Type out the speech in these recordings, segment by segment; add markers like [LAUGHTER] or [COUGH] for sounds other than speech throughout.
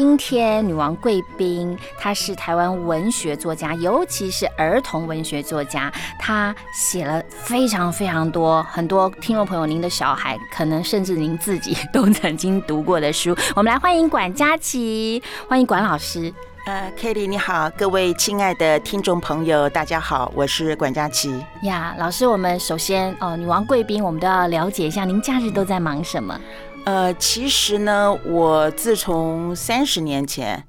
今天女王贵宾，她是台湾文学作家，尤其是儿童文学作家。她写了非常非常多，很多听众朋友，您的小孩可能甚至您自己都曾经读过的书。我们来欢迎管佳琪，欢迎管老师。呃，Kitty 你好，各位亲爱的听众朋友，大家好，我是管佳琪。呀，老师，我们首先哦，女王贵宾，我们都要了解一下，您假日都在忙什么？呃，其实呢，我自从三十年前，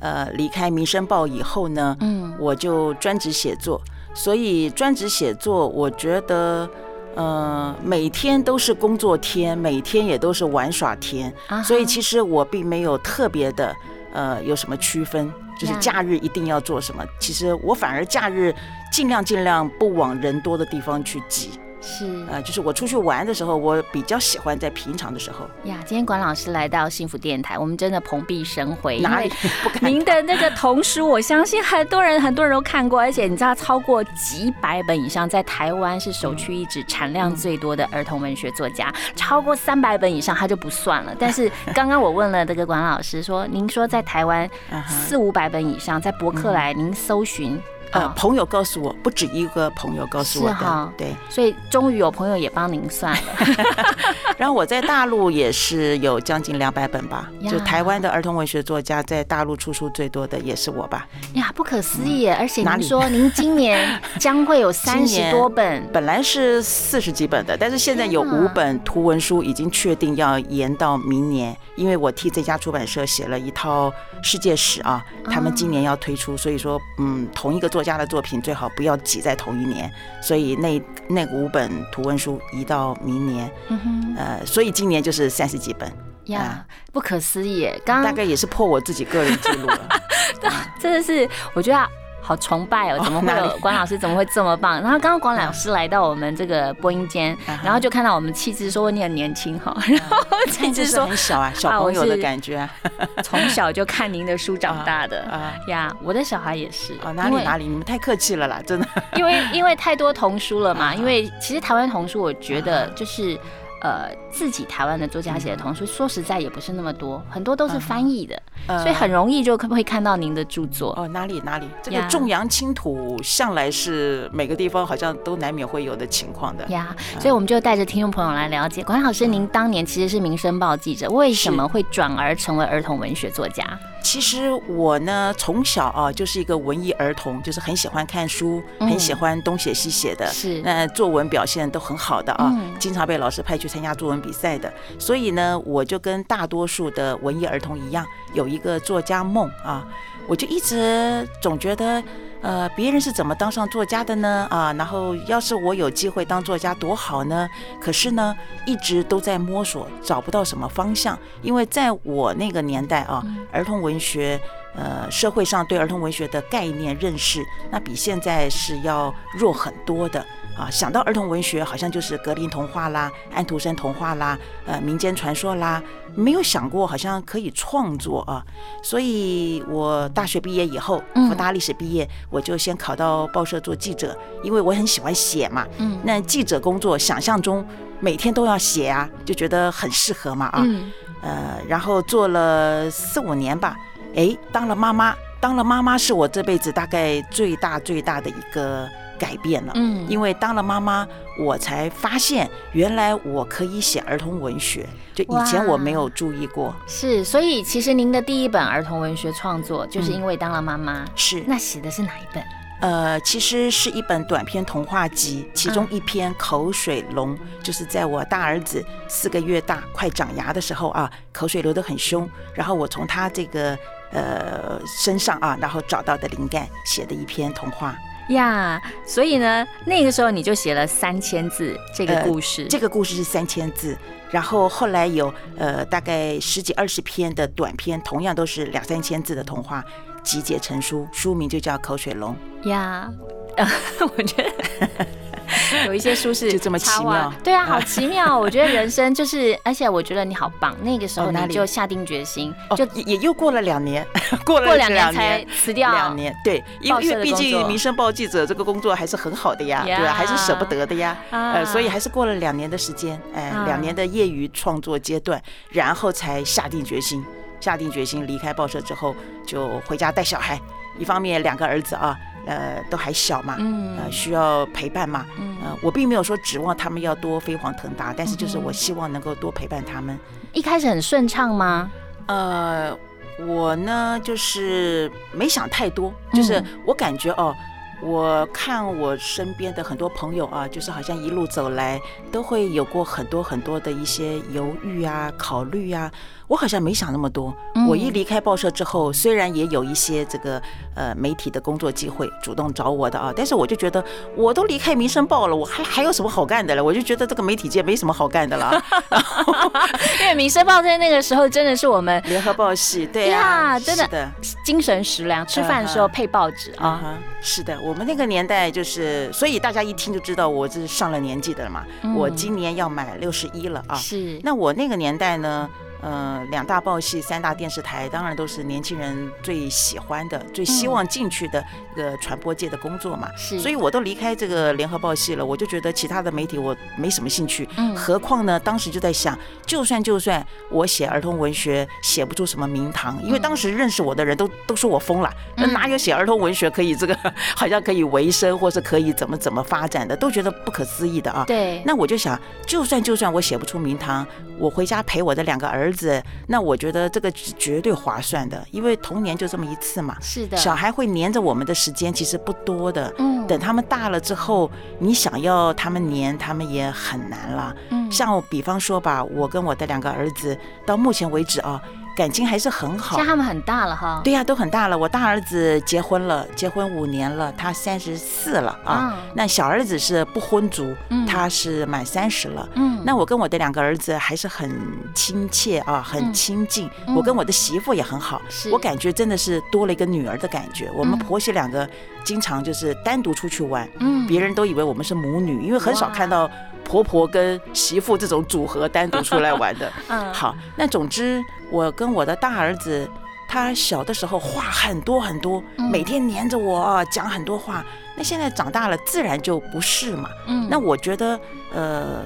呃，离开《民生报》以后呢，嗯，我就专职写作，所以专职写作，我觉得，呃，每天都是工作天，每天也都是玩耍天，所以其实我并没有特别的，呃，有什么区分，就是假日一定要做什么。其实我反而假日尽量尽量不往人多的地方去挤。是，呃，就是我出去玩的时候，我比较喜欢在平常的时候。呀，今天管老师来到幸福电台，我们真的蓬荜生辉。哪里？您的那个童书，我相信很多人很多人都看过，而且你知道，超过几百本以上，在台湾是首屈一指，产量最多的儿童文学作家，超过三百本以上他就不算了。但是刚刚我问了这个管老师，说您说在台湾四五百本以上，在博客来您搜寻。呃，朋友告诉我，不止一个朋友告诉我的，对，所以终于有朋友也帮您算了。[LAUGHS] 然后我在大陆也是有将近两百本吧，就台湾的儿童文学作家在大陆出书最多的也是我吧。呀，不可思议！而且您说您今年将会有三十 [LAUGHS] 多本，本来是四十几本的，但是现在有五本图文书已经确定要延到明年，因为我替这家出版社写了一套世界史啊，他们今年要推出，所以说嗯，同一个作家的作品最好不要挤在同一年，所以那那五本图文书移到明年。呃，所以今年就是三十几本呀，不可思议！刚大概也是破我自己个人记录了，[LAUGHS] 真的是，我觉得好崇拜哦！怎么会有关老师？怎么会这么棒？然后刚刚关老师来到我们这个播音间，然后就看到我们气质说你很年轻哈，然后气质说很小啊，小朋友的感觉，从小就看您的书长大的 [LAUGHS] 啊呀，我的小孩也是哦，哪里哪里，你们太客气了啦，真的，因为因为太多童书了嘛，[LAUGHS] 因为其实台湾童书，我觉得就是。呃，自己台湾的作家写的童书，说实在也不是那么多，很多都是翻译的，所以很容易就可不可以看到您的著作。哦？哪里哪里，这个重阳轻土向来是每个地方好像都难免会有的情况的。呀。所以我们就带着听众朋友来了解，管老师，您当年其实是《民生报》记者，为什么会转而成为儿童文学作家？其实我呢，从小啊就是一个文艺儿童，就是很喜欢看书，很喜欢东写西写的，是。那作文表现都很好的啊，经常被老师派去参加作文比赛的。所以呢，我就跟大多数的文艺儿童一样，有一个作家梦啊，我就一直总觉得。呃，别人是怎么当上作家的呢？啊，然后要是我有机会当作家多好呢？可是呢，一直都在摸索，找不到什么方向。因为在我那个年代啊，儿童文学，呃，社会上对儿童文学的概念认识，那比现在是要弱很多的。啊，想到儿童文学，好像就是格林童话啦、安徒生童话啦、呃民间传说啦，没有想过好像可以创作啊。所以我大学毕业以后，复大历史毕业，我就先考到报社做记者，因为我很喜欢写嘛。嗯，那记者工作想象中每天都要写啊，就觉得很适合嘛啊。嗯呃，然后做了四五年吧，哎，当了妈妈，当了妈妈是我这辈子大概最大最大的一个。改变了，嗯，因为当了妈妈，我才发现原来我可以写儿童文学，就以前我没有注意过。是，所以其实您的第一本儿童文学创作，就是因为当了妈妈。是，那写的是哪一本？呃，其实是一本短篇童话集，其中一篇《口水龙》，就是在我大儿子四个月大、快长牙的时候啊，口水流得很凶，然后我从他这个呃身上啊，然后找到的灵感写的一篇童话。呀，所以呢，那个时候你就写了三千字这个故事，这个故事是三千字，然后后来有呃大概十几二十篇的短篇，同样都是两三千字的童话集结成书，书名就叫《口水龙》呀。[LAUGHS] 我觉得。[LAUGHS] 有一些书是就这么奇妙，对啊，好 [LAUGHS] 奇妙。我觉得人生就是，而且我觉得你好棒。那个时候你就下定决心，就也又过了两年，[LAUGHS] 过了两年才辞掉两年。对，因为因为毕竟《民生报》记者这个工作还是很好的呀，对吧？还是舍不得的呀，呃，所以还是过了两年的时间，哎，两年的业余创作阶段，然后才下定决心，下定决心离开报社之后，就回家带小孩。一方面两个儿子啊。呃，都还小嘛，呃，需要陪伴嘛，呃，我并没有说指望他们要多飞黄腾达，但是就是我希望能够多陪伴他们。一开始很顺畅吗？呃，我呢就是没想太多，就是我感觉哦，我看我身边的很多朋友啊，就是好像一路走来都会有过很多很多的一些犹豫啊、考虑啊。我好像没想那么多。我一离开报社之后，虽然也有一些这个呃媒体的工作机会主动找我的啊，但是我就觉得我都离开民生报了，我还还有什么好干的了？我就觉得这个媒体界没什么好干的了。[LAUGHS] 因为民生报在那个时候真的是我们联合报系，对呀，真的精神食粮，吃饭的时候配报纸啊。是的，我们那个年代就是，所以大家一听就知道我是上了年纪的了嘛。我今年要满六十一了啊。是。那我那个年代呢？呃，两大报系、三大电视台，当然都是年轻人最喜欢的、最希望进去的一个传播界的工作嘛。是，所以我都离开这个联合报系了，我就觉得其他的媒体我没什么兴趣。嗯，何况呢，当时就在想，就算就算我写儿童文学写不出什么名堂，因为当时认识我的人都都说我疯了，那哪有写儿童文学可以这个 [LAUGHS] 好像可以维生，或是可以怎么怎么发展的，都觉得不可思议的啊。对，那我就想，就算就算我写不出名堂，我回家陪我的两个儿。儿子，那我觉得这个是绝对划算的，因为童年就这么一次嘛。是的，小孩会黏着我们的时间其实不多的。嗯，等他们大了之后，你想要他们黏，他们也很难了。嗯，像比方说吧，我跟我的两个儿子到目前为止啊。感情还是很好，像他们很大了哈。对呀，都很大了。我大儿子结婚了，结婚五年了，他三十四了啊。那小儿子是不婚族，他是满三十了。嗯，那我跟我的两个儿子还是很亲切啊，很亲近。我跟我的媳妇也很好，我感觉真的是多了一个女儿的感觉。我们婆媳两个经常就是单独出去玩，嗯，别人都以为我们是母女，因为很少看到。婆婆跟媳妇这种组合单独出来玩的，[LAUGHS] 嗯，好，那总之我跟我的大儿子，他小的时候话很多很多，每天黏着我讲很多话。那现在长大了，自然就不是嘛。嗯，那我觉得，呃，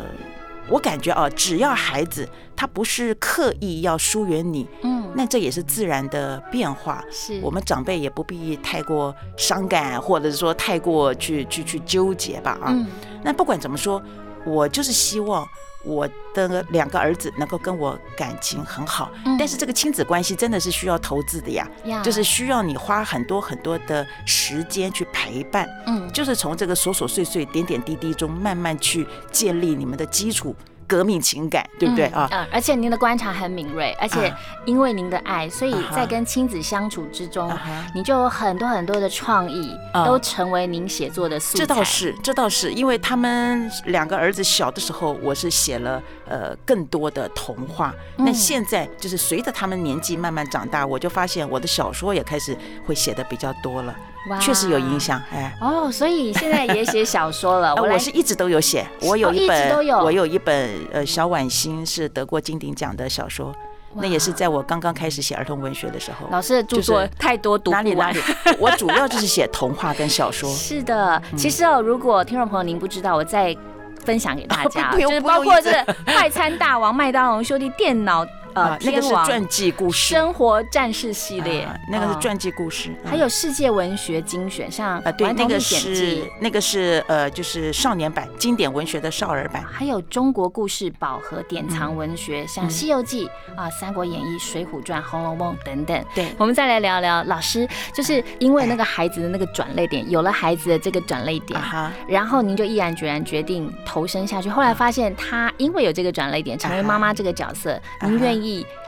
我感觉啊，只要孩子他不是刻意要疏远你，嗯，那这也是自然的变化。是我们长辈也不必太过伤感，或者是说太过去去去纠结吧。啊，那不管怎么说。我就是希望我的两个儿子能够跟我感情很好，但是这个亲子关系真的是需要投资的呀，就是需要你花很多很多的时间去陪伴，嗯，就是从这个琐琐碎碎、点点滴滴中慢慢去建立你们的基础。革命情感，对不对啊？嗯，而且您的观察很敏锐，而且因为您的爱，所以在跟亲子相处之中，你就有很多很多的创意，都成为您写作的素材。这倒是，这倒是，因为他们两个儿子小的时候，我是写了呃更多的童话。那现在就是随着他们年纪慢慢长大，我就发现我的小说也开始会写的比较多了。确实有影响，哎哦，所以现在也写小说了。我是一直都有写，我有一本，我有一本呃小晚星是得过金鼎奖的小说，那也是在我刚刚开始写儿童文学的时候。老师的著作太多，读哪里哪里？[LAUGHS] 我主要就是写童话跟小说。是的，其实哦，如果听众朋友您不知道，我再分享给大家，就是包括这快餐大王麦当劳兄弟电脑。啊，那个是传记故事，生活战士系列，那个是传记故事，还有世界文学精选，像啊，对，那个是那个是呃，就是少年版经典文学的少儿版，还有中国故事宝盒典藏文学，像《西游记》啊，《三国演义》《水浒传》《红楼梦》等等。对，我们再来聊聊老师，就是因为那个孩子的那个转泪点，有了孩子的这个转泪点，然后您就毅然决然决定投身下去。后来发现他因为有这个转泪点，成为妈妈这个角色，您愿意。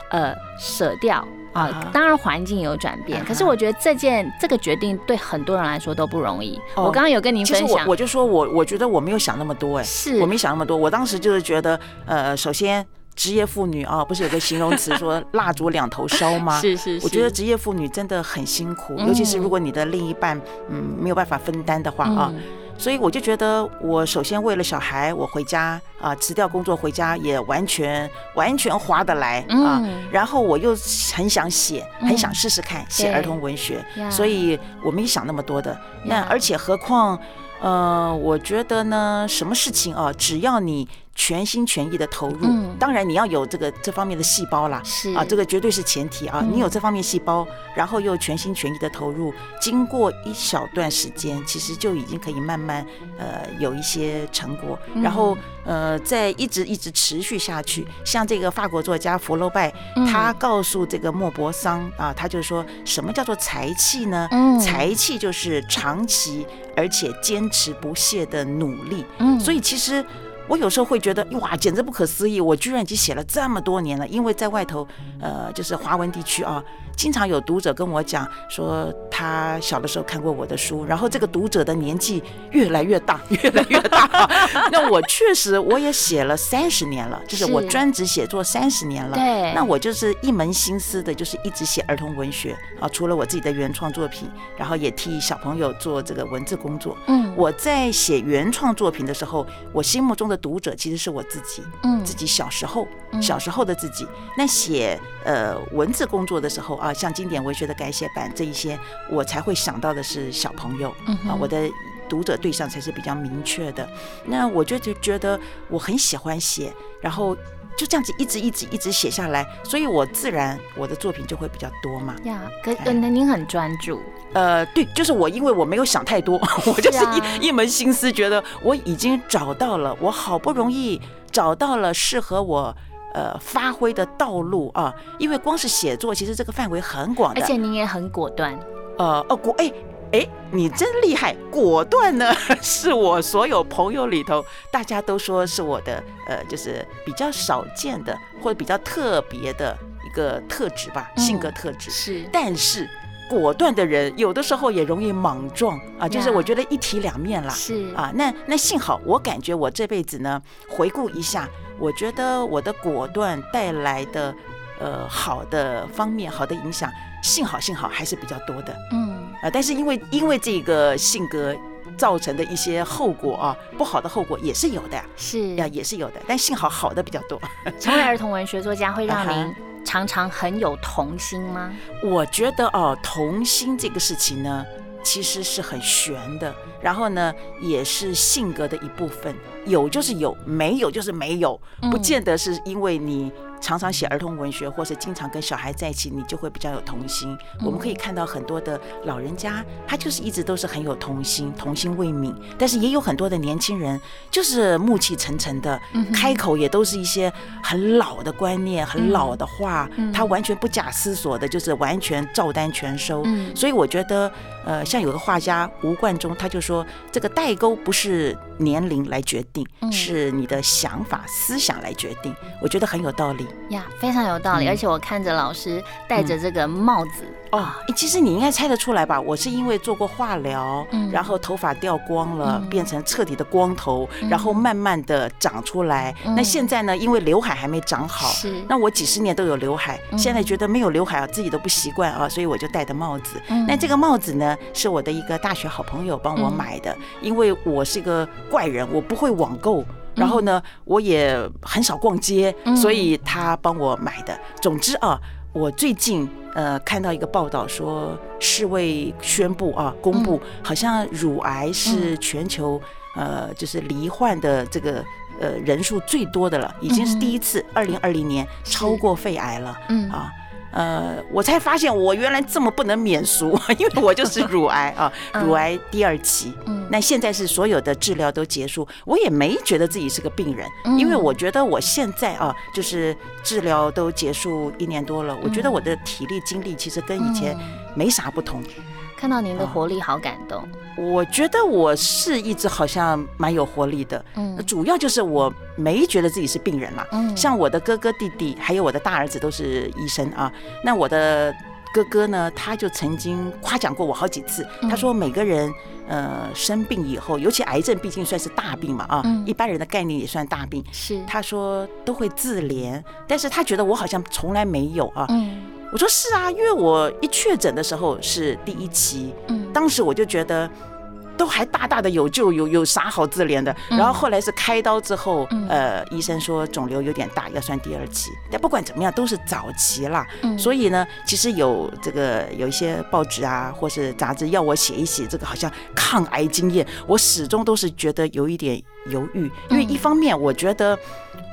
呃，舍掉啊啊，当然环境有转变，啊可是我觉得这件这个决定对很多人来说都不容易。哦。我刚刚有跟您其实分享，我我就说我我觉得我没有想那么多哎，是。我没想那么多，我当时就是觉得呃，首先职业妇女啊，不是有个形容词说 [LAUGHS] 蜡烛两头烧吗？是是是，我觉得职业妇女真的很辛苦，嗯。尤其是如果你的另一半嗯没有办法分担的话啊，嗯所以我就觉得我首先为了小孩，我回家啊辞掉工作回家也完全完全划得来啊，嗯然后我又很想写，嗯很想试试看写儿童文学，所以我没想那么多的。那而且何况。呃，我觉得呢，什么事情啊，只要你全心全意的投入，嗯当然你要有这个这方面的细胞啦，是啊，这个绝对是前提啊！嗯你有这方面细胞，然后又全心全意的投入，经过一小段时间，其实就已经可以慢慢呃有一些成果，嗯然后呃再一直一直持续下去。像这个法国作家福楼拜，嗯他告诉这个莫泊桑啊，他就说什么叫做才气呢？嗯才气就是长期而且坚持不懈的努力。嗯所以其实我有时候会觉得，哇，简直不可思议！我居然已经写了这么多年了。因为在外头，呃，就是华文地区啊，经常有读者跟我讲说，他小的时候看过我的书，然后这个读者的年纪越来越大，[LAUGHS] 越来越大。[LAUGHS] 那我确实我也写了三十年了，就是我专职写作三十年了。对，那我就是一门心思的，就是一直写儿童文学啊，除了我自己的原创作品，然后也替小朋友做这个文字工作。嗯我在写原创作品的时候，我心目中的读者其实是我自己，嗯自己小时候，嗯小时候的自己。那写呃文字工作的时候啊，像经典文学的改写版这一些，我才会想到的是小朋友啊我的。读者对象才是比较明确的，那我就就觉得我很喜欢写，然后就这样子一直一直一直写下来，所以我自然我的作品就会比较多嘛。呀，可哎可能您很专注，呃，对，就是我，因为我没有想太多，我就 [LAUGHS] 是一、一门心思，觉得我已经找到了，我好不容易找到了适合我呃发挥的道路啊。因为光是写作，其实这个范围很广的。而且您也很果断，呃哦果哎哎，你真厉害，果断呢 [LAUGHS] 是我所有朋友里头大家都说是我的呃，就是比较少见的或者比较特别的一个特质吧，性格嗯特质。是但是果断的人有的时候也容易莽撞啊，就是我觉得一体两面啦。是啊，那那幸好，我感觉我这辈子呢，回顾一下，我觉得我的果断带来的呃好的方面、好的影响，幸好幸好还是比较多的嗯啊。但是因为因为这个性格造成的一些后果啊，不好的后果也是有的，是呀也是有的，但幸好好的比较多。[LAUGHS] 成为儿童文学作家会让您常常很有童心吗？我觉得哦，童心这个事情呢，其实是很玄的，然后呢，也是性格的一部分。有就是有，没有就是没有，不嗯见得是因为你常常写儿童文学，或是经常跟小孩在一起，你就会比较有童心。我们可以看到很多的老人家，他就是一直都是很有童心，童心未泯。但是也有很多的年轻人，就是暮气沉沉的，开口也都是一些很老的观念、很老的话，他完全不假思索的，就是完全照单全收。嗯所以我觉得，呃，像有个画家吴冠中，他就说，这个代沟不是年龄来决定，嗯是你的想法、思想来决定。我觉得很有道理。呀，非常有道理。嗯而且我看着老师戴着这个帽子，哦，诶其实你应该猜得出来吧？我是因为做过化疗，嗯然后头发掉光了，嗯变成彻底的光头，嗯然后慢慢的长出来。嗯那现在呢，因为刘海还没长好，是那我几十年都有刘海，嗯现在觉得没有刘海啊，自己都不习惯啊，所以我就戴的帽子。嗯那这个帽子呢，是我的一个大学好朋友帮我嗯买的，因为我是一个怪人，我不会网购。然后呢，我也很少逛街，嗯所以他帮我买的。总之啊，我最近呃看到一个报道说，世卫宣布啊，公布好像乳癌是全球呃就是罹患的这个呃人数最多的了，已经是第一次，二零二零年超过肺癌了。嗯啊，呃，我才发现我原来这么不能免俗，[LAUGHS] 因为我就是乳癌啊，嗯。乳癌第二期。嗯。那现在是所有的治疗都结束，我也没觉得自己是个病人，嗯。因为我觉得我现在啊，就是治疗都结束一年多了，我觉得我的体力精力其实跟以前嗯。没啥不同。看到您的活力，好感动。我觉得我是一直好像蛮有活力的，嗯。主要就是我没觉得自己是病人嘛。嗯。像我的哥哥弟弟还有我的大儿子都是医生啊，那我的哥哥呢，他就曾经夸奖过我好几次，嗯。他说每个人呃生病以后，尤其癌症毕竟算是大病嘛啊嗯，一般人的概念也算大病。是，他说都会自怜，但是他觉得我好像从来没有啊。嗯我说是啊，因为我一确诊的时候是第一期，嗯当时我就觉得。都还大大的有救，有有啥好自怜的？嗯然后后来是开刀之后，嗯呃，医生说肿瘤有点大，要算第二期。但不管怎么样，都是早期啦。嗯所以呢，其实有这个有一些报纸啊，或是杂志要我写一写这个好像抗癌经验，我始终都是觉得有一点犹豫，因为嗯一方面我觉得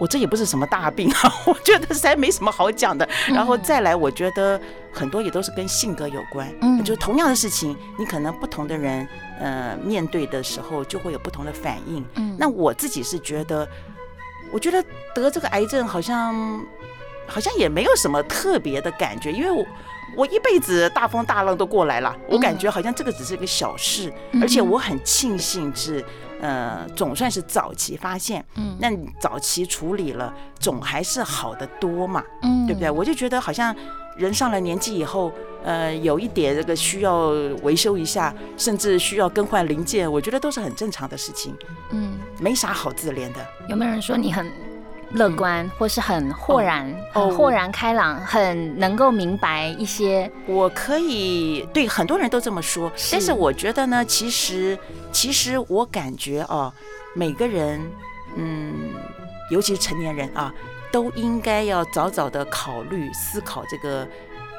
我这也不是什么大病啊，[LAUGHS] 我觉得实在没什么好讲的。然后再来，我觉得很多也都是跟性格有关，嗯就同样的事情，你可能不同的人呃面对的时候就会有不同的反应。嗯那我自己是觉得，我觉得得这个癌症好像好像也没有什么特别的感觉，因为我我一辈子大风大浪都过来了，我感觉好像这个只是一个小事，嗯而且我很庆幸是呃总算是早期发现，嗯。那你早期处理了，总还是好的多嘛，嗯。对不对？我就觉得好像人上了年纪以后，呃，有一点这个需要维修一下，甚至需要更换零件，我觉得都是很正常的事情，嗯，没啥好自怜的。有没有人说你很乐观，或是很豁然、哦很豁然开朗，很能够明白一些？我可以对很多人都这么说，是。但是我觉得呢，其实其实我感觉哦，每个人，嗯，尤其是成年人啊，都应该要早早的考虑思考这个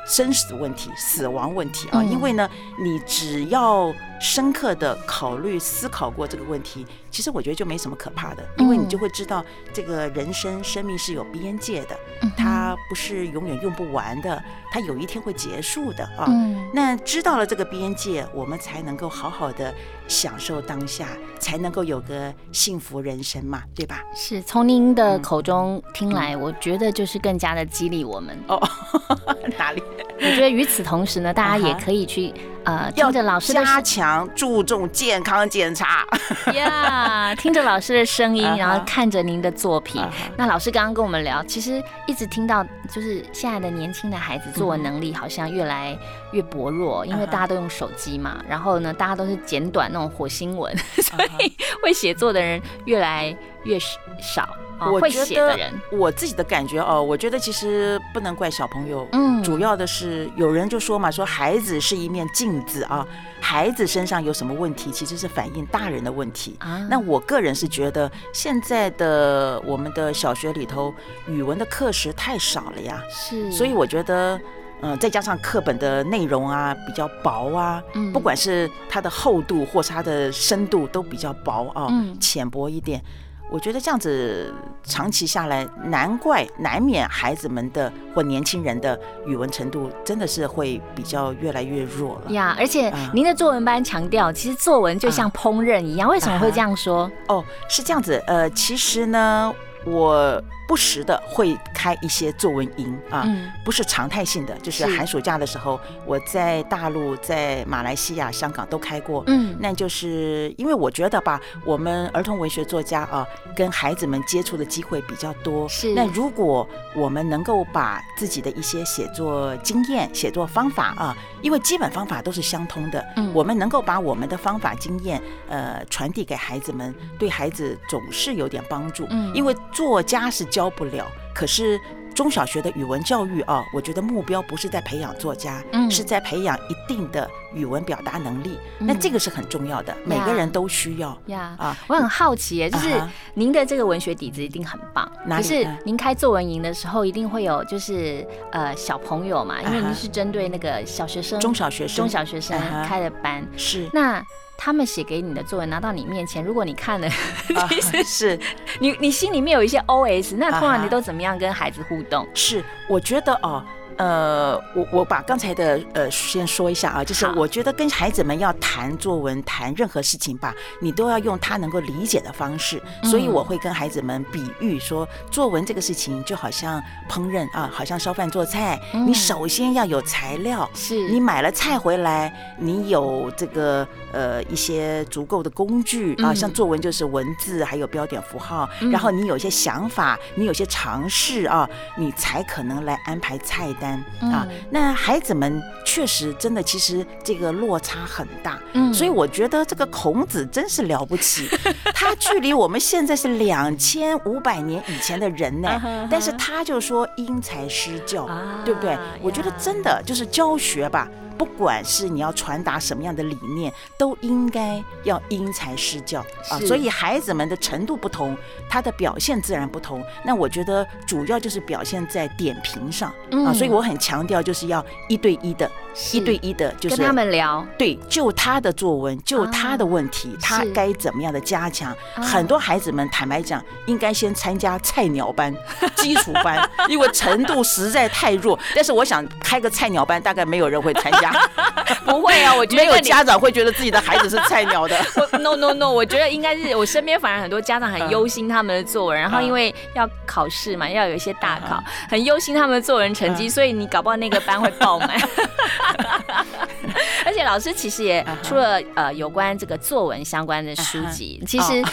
生死问题、死亡问题啊，嗯。因为呢，你只要深刻的考虑思考过这个问题，其实我觉得就没什么可怕的，因为你就会知道这个人生生命是有边界的，嗯它不是永远用不完的，它有一天会结束的啊。嗯。那知道了这个边界，我们才能够好好的享受当下，才能够有个幸福人生嘛，对吧？是从您的嗯口中听来，我觉得就是更加的激励我们。哦，[LAUGHS] 哪里我觉得与此同时呢，大家也可以去呃听着老师的加强注重健康检查？呀，听着老师的声音，然后看着您的作品 [LAUGHS] [LAUGHS] 啊。那老师刚刚跟我们聊，其实一直听到就是现在的年轻的孩子作文能力好像越来越薄弱，因为大家都用手机嘛，然后呢，大家都是简短那种火星文，[LAUGHS] 所啊以会写作的人越来越少我觉得写的人，我自己的感觉哦，我觉得其实不能怪小朋友，嗯主要的是有人就说嘛，说孩子是一面镜子啊，孩子身上有什么问题，其实是反映大人的问题。啊。那我个人是觉得，现在的我们的小学里头，语文的课时太少了呀，是，所以我觉得，嗯、再加上课本的内容啊比较薄啊，嗯不管是它的厚度或是它的深度都比较薄啊，嗯浅薄一点。我觉得这样子长期下来，难怪难免孩子们的或年轻人的语文程度真的是会比较越来越弱了。呀，而且啊您的作文班强调，其实作文就像烹饪一样，为什么会这样说？哦，是这样子。呃，其实呢，我不时的会开一些作文营啊，嗯不是常态性的，就是是寒暑假的时候，我在大陆、在马来西亚、香港都开过。嗯那就是因为我觉得吧，我们儿童文学作家啊，跟孩子们接触的机会比较多。是那如果我们能够把自己的一些写作经验、写作方法啊，因为基本方法都是相通的，嗯我们能够把我们的方法经验呃传递给孩子们，对孩子总是有点帮助。嗯因为作家是教不了，可是。中小学的语文教育啊，我觉得目标不是在培养作家，嗯。是在培养一定的语文表达能力。那嗯这个是很重要的，每个人都需要。呀。啊。我很好奇耶，就是您的这个文学底子一定很棒，可是您开作文营的时候，一定会有就是呃小朋友嘛，因为您是针对那个小学生、中小学生。中小学生开的班，是。那他们写给你的作文拿到你面前，如果你看了，啊，[LAUGHS] 是你你心里面有一些 OS，那通常你都怎么样跟孩子互动？是，我觉得哦，呃，我我把刚才的呃先说一下啊，就是我觉得跟孩子们要谈作文、谈任何事情吧，你都要用他能够理解的方式。所以我会跟孩子们比喻说，作文这个事情就好像烹饪啊，好像烧饭做菜，你首先要有材料，是。你买了菜回来，你有这个呃一些足够的工具啊，嗯。像作文就是文字还有标点符号，然后你有一些想法，你有些尝试啊，你才可能来安排菜单啊。嗯那孩子们确实真的其实这个落差很大，嗯所以我觉得这个孔子真是了不起，[LAUGHS] 他距离我们现在是两千五百年以前的人呢但是他就说因材施教，啊对不对？我觉得真的就是教学吧。不管是你要传达什么样的理念，都应该要因材施教啊。所以孩子们的程度不同，他的表现自然不同。那我觉得主要就是表现在点评上啊。嗯所以我很强调就是要一对一的，一对一的，就是跟他们聊，对，就他的作文，就他的问题，他该怎么样的加强？啊很多孩子们坦白讲，应该先参加菜鸟班、[LAUGHS] 基础班，因为程度实在太弱。但是我想开个菜鸟班，大概没有人会参加，[LAUGHS] 不会啊，我觉得没有家长会觉得自己的孩子是菜鸟的。[LAUGHS] 我 no no no，我觉得应该是我身边反而很多家长很忧心他们的作文，然后因为要考试嘛，要有一些大考，很忧心他们的作文成绩，所以你搞不好那个班会爆满。[LAUGHS] 而且老师其实也出了呃有关这个作文相关的书籍，其实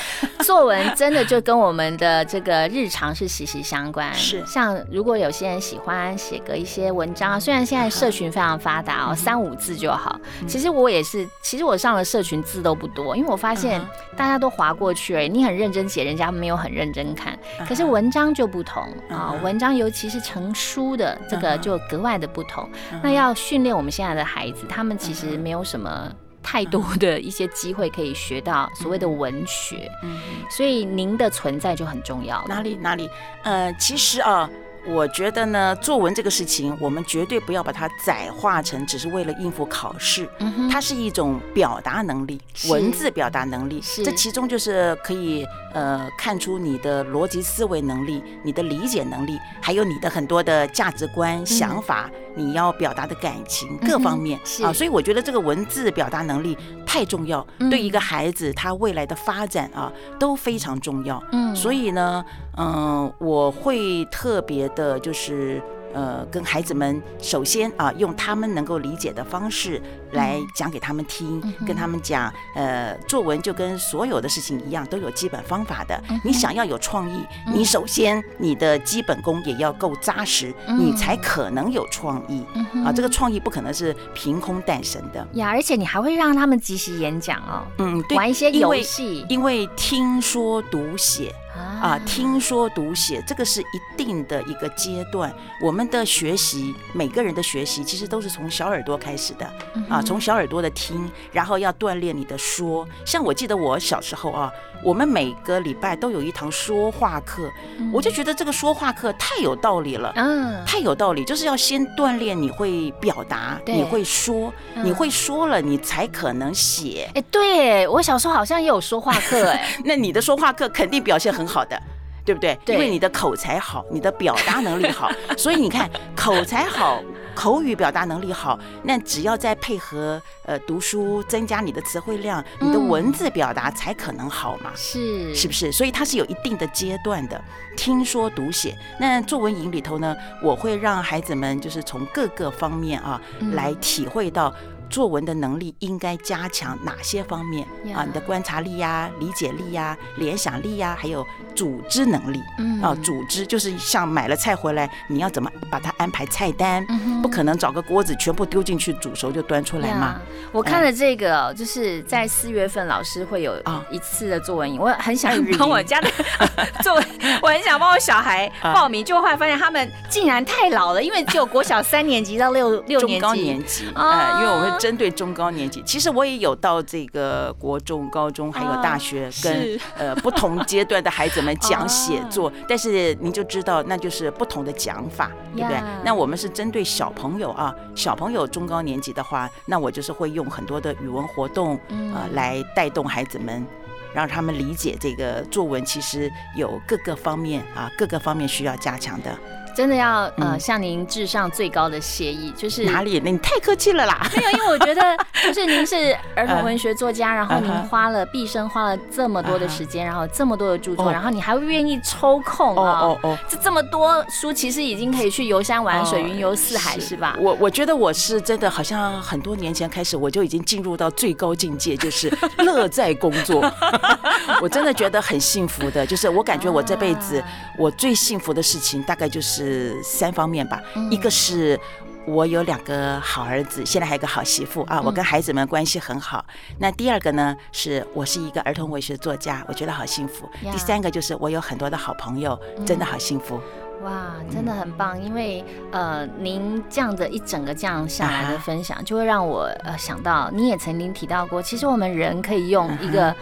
作文真的就跟我们的这个日常是息息相关。是像如果有些人喜欢写个一些文章啊，虽然现在社群非常发达哦，三五字就好。其实我也是，其实我上了社群字都不多，因为我发现嗯大家都划过去而已。你很认真写，人家没有很认真看。可是文章就不同啊，嗯文章尤其是成书的这个嗯就格外的不同。嗯那要训练我们现在的孩子，他们其实没有什么。太多的一些机会可以学到所谓的文学，嗯，所以您的存在就很重要了。哪里哪里？呃，其实啊。我觉得呢，作文这个事情，我们绝对不要把它窄化成只是为了应付考试。嗯哼，它是一种表达能力，文字表达能力。是这其中就是可以呃看出你的逻辑思维能力、你的理解能力，还有你的很多的价值观、想法，你要表达的感情各方面嗯啊。所以我觉得这个文字表达能力太重要，嗯对一个孩子他未来的发展啊都非常重要。嗯所以呢，嗯、我会特别的，就是呃，跟孩子们首先啊，用他们能够理解的方式来讲给他们听，嗯跟他们讲，呃，作文就跟所有的事情一样，都有基本方法的。嗯你想要有创意，你首先你的基本功也要够扎实，嗯你才可能有创意。嗯啊，这个创意不可能是凭空诞生的。呀，而且你还会让他们即席演讲哦，嗯，对，玩一些游因为戏因为听说读写。啊，听说读写这个是一定的一个阶段。我们的学习，每个人的学习其实都是从小耳朵开始的啊，从小耳朵的听，然后要锻炼你的说。像我记得我小时候啊，我们每个礼拜都有一堂说话课，我就觉得这个说话课太有道理了。嗯，太有道理，就是要先锻炼你会表达，你会说，嗯你会说了，你才可能写。哎，对，我小时候好像也有说话课，哎，[LAUGHS] 那你的说话课肯定表现很好的，对不对？对因为你的口才好，你的表达能力好，[LAUGHS] 所以你看口才好。口语表达能力好，那只要再配合呃读书，增加你的词汇量，你的嗯文字表达才可能好嘛。是是不是？所以它是有一定的阶段的，听说读写。那作文营里头呢，我会让孩子们就是从各个方面啊、嗯来体会到。作文的能力应该加强哪些方面呀啊？你的观察力呀、理解力呀、联想力呀，还有组织能力嗯啊。组织就是像买了菜回来，你要怎么把它安排菜单？嗯不可能找个锅子全部丢进去煮熟就端出来嘛呀。我看了这个哦，就是在四月份老师会有啊一次的作文营，我很想 [LAUGHS] 帮我家的 [LAUGHS] 作文，我很想帮我小孩啊报名，就后来发现他们竟然太老了，因为只有国小三年级到六六中高年级。年级，啊呃，因为我们针对中高年级，其实我也有到这个国中、高中还有大学，跟是呃不同阶段的孩子们讲写作，[LAUGHS] 但是您就知道那就是不同的讲法，对不对？那我们是针对小朋友啊，小朋友中高年级的话，那我就是会用很多的语文活动嗯啊、来带动孩子们。让他们理解这个作文其实有各个方面啊，各个方面需要加强的。真的要呃嗯向您致上最高的谢意，就是哪里？那你太客气了啦。没有，因为我觉得 [LAUGHS] 就是您是儿童文学作家，然后您花了毕生花了这么多的时间，然后这么多的著作，哦然后你还会愿意抽空哦啊哦。哦。这这么多书，其实已经可以去游山玩水、哦云游四海，是吧？我我觉得我是真的，好像很多年前开始，我就已经进入到最高境界，就是乐在工作。[LAUGHS] 我真的觉得很幸福的，就是我感觉我这辈子啊我最幸福的事情，大概就是三方面吧。嗯一个是。我有两个好儿子，现在还有个好媳妇啊，我跟孩子们关系很好。那第二个呢，是我是一个儿童文学作家，我觉得好幸福。呀第三个就是我有很多的好朋友，真的好幸福。哇，真的很棒！因为呃，您这样的一整个这样下来的啊分享，就会让我呃想到，你也曾经提到过，其实我们人可以用一个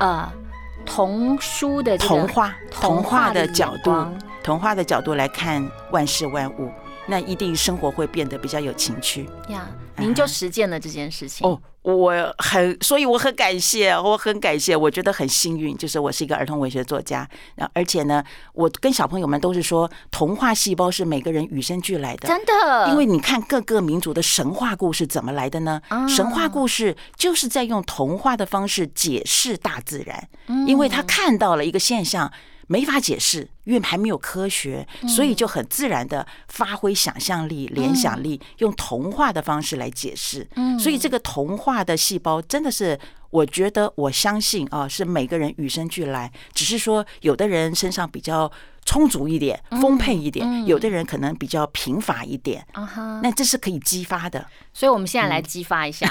呃童书的这个童话，童话的角度，童话的角度来看万事万物，那一定生活会变得比较有情趣。呀，您就实践了这件事情。哦，我很，所以我很感谢，我很感谢，我觉得很幸运，就是我是一个儿童文学作家，然后而且呢，我跟小朋友们都是说，童话细胞是每个人与生俱来的。真的，因为你看各个民族的神话故事怎么来的呢？神话故事就是在用童话的方式解释大自然，因为他看到了一个现象。没法解释，因为还没有科学，所以就很自然的发挥想象力、联想力，用童话的方式来解释。所以这个童话的细胞真的是，我觉得我相信啊，是每个人与生俱来，只是说有的人身上比较充足一点、丰沛一点，有的人可能比较贫乏一点。啊哈，那这是可以激发的。所以我们现在来激发一下，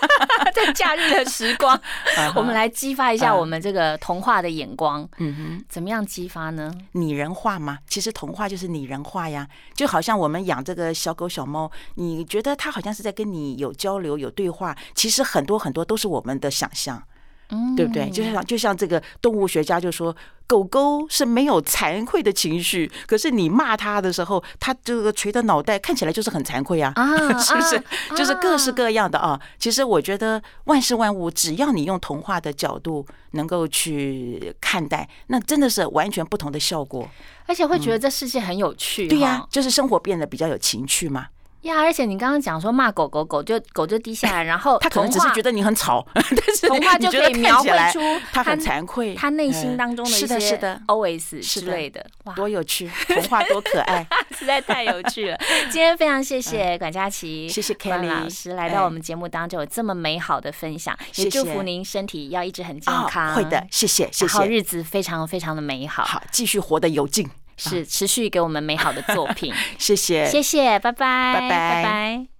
[LAUGHS] 在假日的时光，[LAUGHS] 我们来激发一下我们这个童话的眼光。嗯哼，怎么样激发呢？拟人化吗，其实童话就是拟人化呀，就好像我们养这个小狗小猫，你觉得它好像是在跟你有交流、有对话，其实很多很多都是我们的想象。嗯对不对？就像就像这个动物学家就说，狗狗是没有惭愧的情绪，可是你骂它的时候，它这个垂着脑袋看起来就是很惭愧啊。啊，[LAUGHS] 是不是啊？就是各式各样的啊。其实我觉得万事万物，只要你用童话的角度能够去看待，那真的是完全不同的效果。而且会觉得这世界很有趣。嗯对呀、哈就是生活变得比较有情趣嘛。呀，而且你刚刚讲说骂狗狗，狗就狗就低下来，[LAUGHS] 然后他可能只是觉得得你很吵，[LAUGHS] 但是童话就可以描绘出他很惭愧，他内心当中的一些是的，OS 是的之类的，哇，多有趣，童话多可爱。[LAUGHS] 实在太有趣了。今天非常谢谢管佳琪，谢谢管 Kelly 老师来到我们节目当中有这么美好的分享，也祝福您身体要一直很健啊康，会的，，谢谢，谢谢。然后日子非常非常的美好，好，继续活得有劲，是持续给我们美好的作品。[LAUGHS] 谢谢，谢谢，拜拜，拜拜拜拜。